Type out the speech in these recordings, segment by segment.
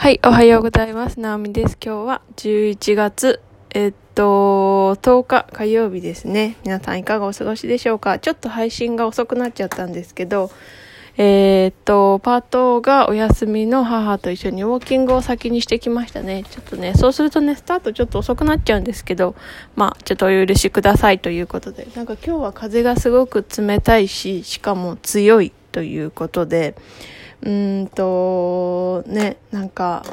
はい、おはようございます。なおみです。今日は11月、えっと、10日火曜日ですね。皆さんいかがお過ごしでしょうか？ちょっと配信が遅くなっちゃったんですけど、えー、っと、パートがお休みの母と一緒にウォーキングを先にしてきましたね。ちょっとね、そうするとね、スタートちょっと遅くなっちゃうんですけど、まあ、ちょっとお許しくださいということで、なんか今日は風がすごく冷たいし、しかも強いということで、うんとねなんか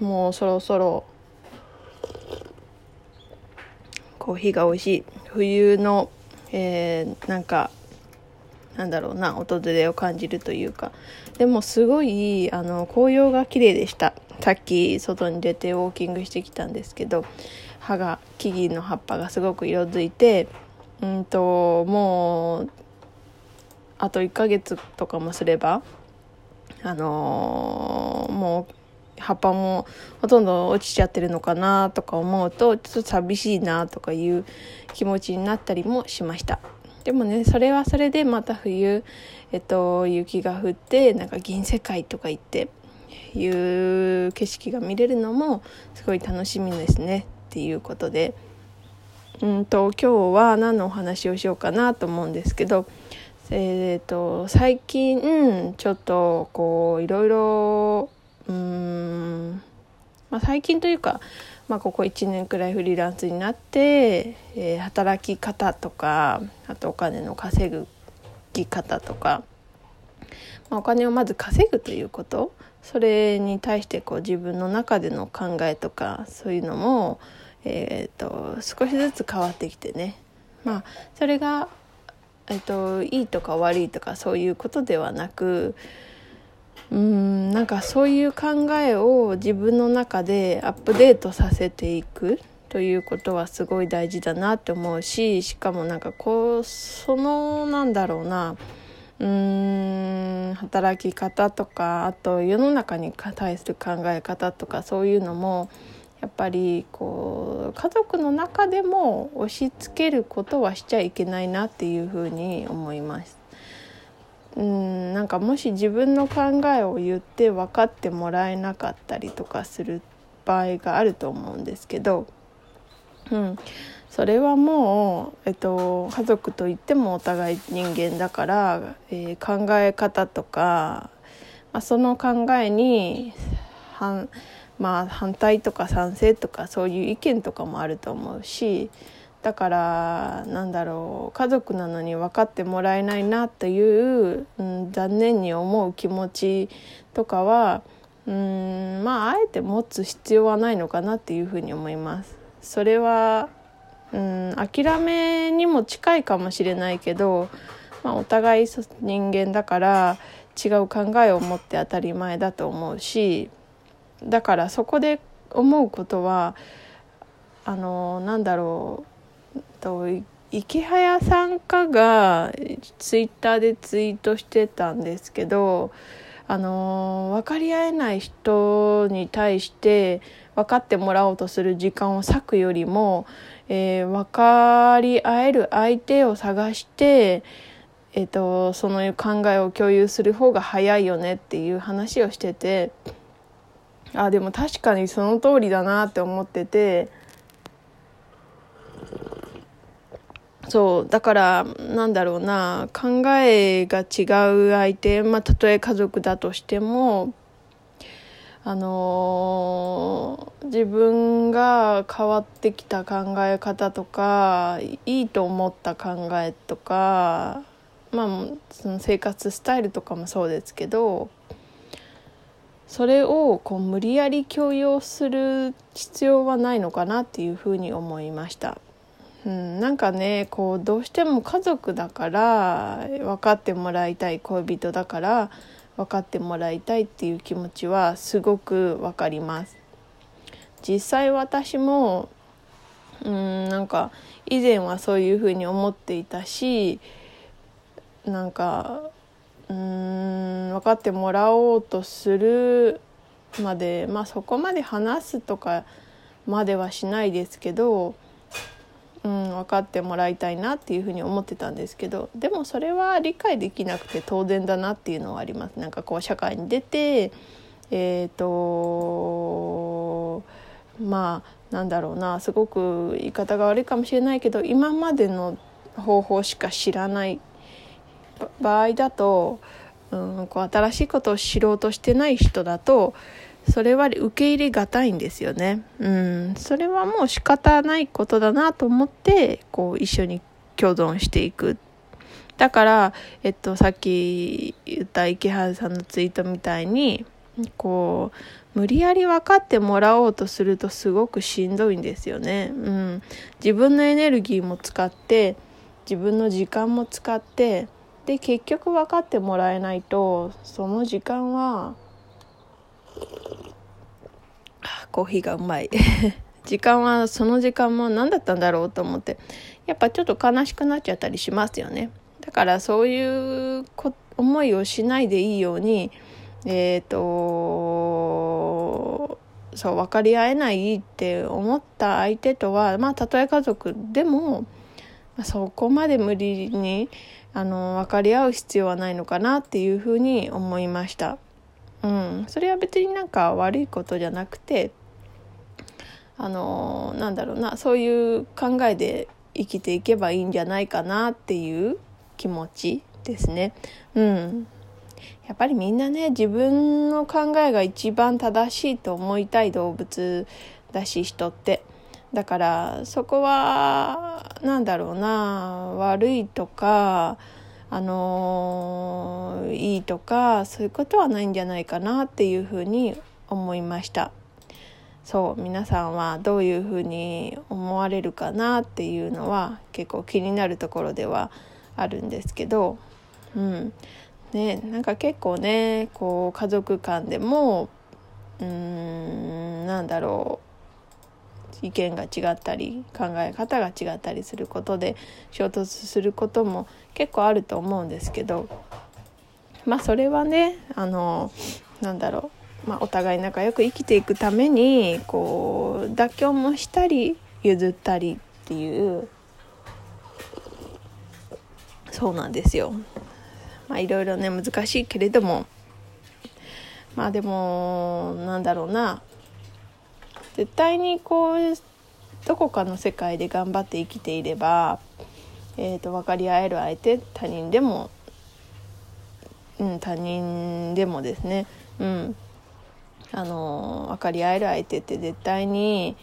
もうそろそろコーヒーが美味しい冬の、えー、なんかなんだろうな訪れを感じるというか。でもすごいあの紅葉が綺麗でした。さっき外に出てウォーキングしてきたんですけど葉が木々の葉っぱがすごく色づいてうんともうあと1ヶ月とかもすればあのー、もう葉っぱもほとんど落ちちゃってるのかなとか思うとちょっと寂しいなとかいう気持ちになったりもしました。でもねそれはそれでまた冬、えっと、雪が降ってなんか銀世界とか行っていう景色が見れるのもすごい楽しみですねっていうことで。うんと今日は何のお話をしようかなと思うんですけどえーと、最近ちょっとこういろいろうん、まあ、最近というか、まあ、ここ1年くらいフリーランスになって、えー、働き方とかあとお金の稼ぐき方とか、まあ、お金をまず稼ぐということそれに対してこう自分の中での考えとかそういうのも、えーと少しずつ変わってきてね。まあそれがえっと、いいとか悪いとかそういうことではなくうんなんかそういう考えを自分の中でアップデートさせていくということはすごい大事だなって思うししかもなんかこうそのなんだろうなうーん働き方とかあと世の中に対する考え方とかそういうのもやっぱりこう家族の中でも押し付けることはしちゃいけないなっていうふうに思います。うんなんかもし自分の考えを言って分かってもらえなかったりとかする場合があると思うんですけど、うん、それはもう、えっと、家族といってもお互い人間だから、えー、考え方とか、まあ、その考えに反まあ反対とか賛成とかそういう意見とかもあると思うしだからなんだろう家族なのに分かってもらえないなという、うん、残念に思う気持ちとかはうんまああえて持つ必要はないのかなっていうふうに思います。それはうん諦めにも近いかもしれないけど、まあ、お互い人間だから違う考えを持って当たり前だと思うしだからそこで思うことはあのなんだろうと池早さんかがツイッターでツイートしてたんですけどあの分かり合えない人に対して分かってもらおうとする時間を割くよりも、えー、分かり合える相手を探して、えーとその考えを共有する方が早いよねっていう話をしてて。あでも確かにその通りだなって思ってて。そうだからなんだろうな考えが違う相手まあたとえ家族だとしてもあのー、自分が変わってきた考え方とかいいと思った考えとかまあその生活スタイルとかもそうですけどそれをこう無理やり強要する必要はないのかなっていうふうに思いました。うん、なんかねこうどうしても家族だから分かってもらいたい恋人だから分かってもらいたいっていう気持ちはすごく分かります。実際私もうんなんか以前はそういうふうに思っていたしなんかうん分かってもらおうとするまでまあそこまで話すとかまではしないですけど、うん、分かってもらいたいなっていうふうに思ってたんですけどでもそれは理解できなくて当然だなっていうのはあります。なんかこう社会に出てえっ、とまあなんだろうなすごく言い方が悪いかもしれないけど今までの方法しか知らない場合だと、うん、こう新しいことを知ろうとしてない人だとそれは受け入れがたいんですよね。うん、それはもう仕方ないことだなと思ってこう一緒に共存していく。だから、えっと、さっき言った池原さんのツイートみたいにこう無理やり分かってもらおうとするとすごくしんどいんですよね。うん、自分のエネルギーも使って自分の時間も使ってで結局分かってもらえないとその時間はコーヒーがうまい。時間はその時間も何だったんだろうと思って。やっぱちょっと悲しくなっちゃったりしますよね。だからそういう思いをしないでいいようにえっ、ー、とそう分かり合えないって思った相手とはまあたとえ家族でもそこまで無理にあの分かり合う必要はないのかなっていうふうに思いました。うん、それは別になんか悪いことじゃなくてあのなんだろうなそういう考えで生きていけばいいんじゃないかなっていう気持ちですね。うん、やっぱりみんなね自分の考えが一番正しいと思いたい動物だし人ってだからそこは何だろうな悪いとかあのいいとかそういうことはないんじゃないかなっていうふうに思いました。そう皆さんはどういうふうに思われるかなっていうのは結構気になるところではあるんですけどうん。ねなんか結構ねこう家族間でもうんなんだろう意見が違ったり考え方が違ったりすることで衝突することも結構あると思うんですけどまあそれはねあのなんだろう、まあ、お互い仲良く生きていくためにこう妥協もしたり譲ったりっていうそうなんですよ。まあいろいろね難しいけれどもまあでもなんだろうな絶対にこうどこかの世界で頑張って生きていれば、えーと、分かり合える相手他人でも、うん、他人でもですね、うん、あの分かり合える相手って絶対に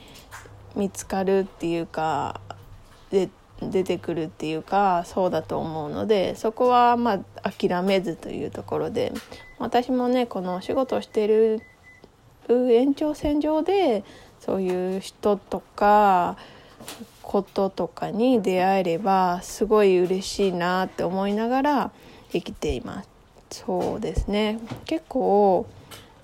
見つかるっていうかで出てくるっていうかそうだと思うのでそこはまあ諦めずというところで。私もねこのお仕事をしてる延長線上でそういう人とかこととかに出会えればすごい嬉しいなって思いながら生きています。そうですね。結構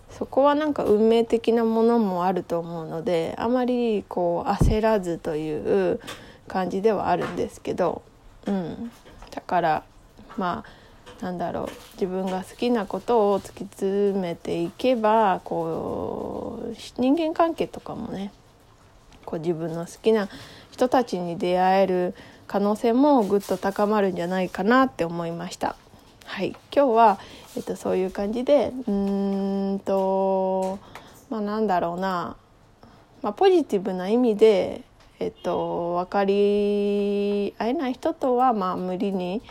そこはなんか運命的なものもあると思うのであまりこう焦らずという感じではあるんですけど、うん、だからまあなんだろう。自分が好きなことを突き詰めていけばこう人間関係とかもねこう自分の好きな人たちに出会える可能性もぐっと高まるんじゃないかなって思いました。はい、今日は、えっと、そういう感じでうんとまあなんだろうな、まあ、ポジティブな意味で、えっと、分かり合えない人とはまあ無理に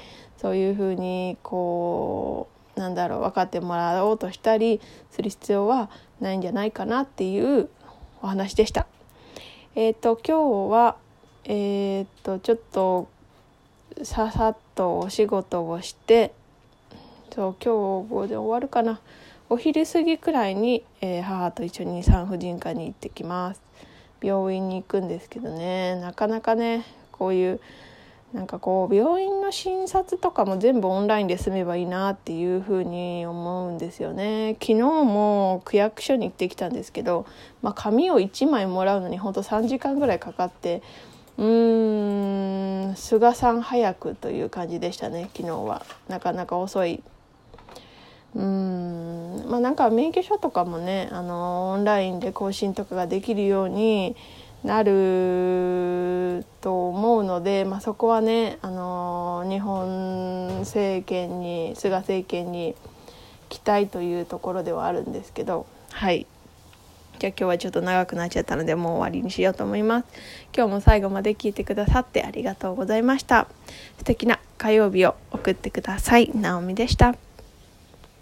そういうふうにこうなんだろう分かってもらおうとしたりする必要はないんじゃないかなっていうお話でした。えっ、ー、と今日はえっ、ー、とちょっとささっとお仕事をしてそう今日で終わるかな。お昼過ぎくらいに、えー、母と一緒に産婦人科に行ってきます。病院に行くんですけどね。なかなかねこういうなんかこう病院の診察とかも全部オンラインで済めばいいなっていうふうに思うんですよね。昨日も区役所に行ってきたんですけど、まあ、紙を1枚もらうのにほんと3時間ぐらいかかってうーん菅さん早くという感じでしたね昨日は。なかなか遅い。うんまあなんか免許証とかもねあのオンラインで更新とかができるようになると思うので、まあ、そこはね、あの日本政権に菅政権に期待というところではあるんですけど、はい。じゃあ今日はちょっと長くなっちゃったのでもう終わりにしようと思います。今日も最後まで聞いてくださってありがとうございました。素敵な火曜日を送ってください。なおみでした。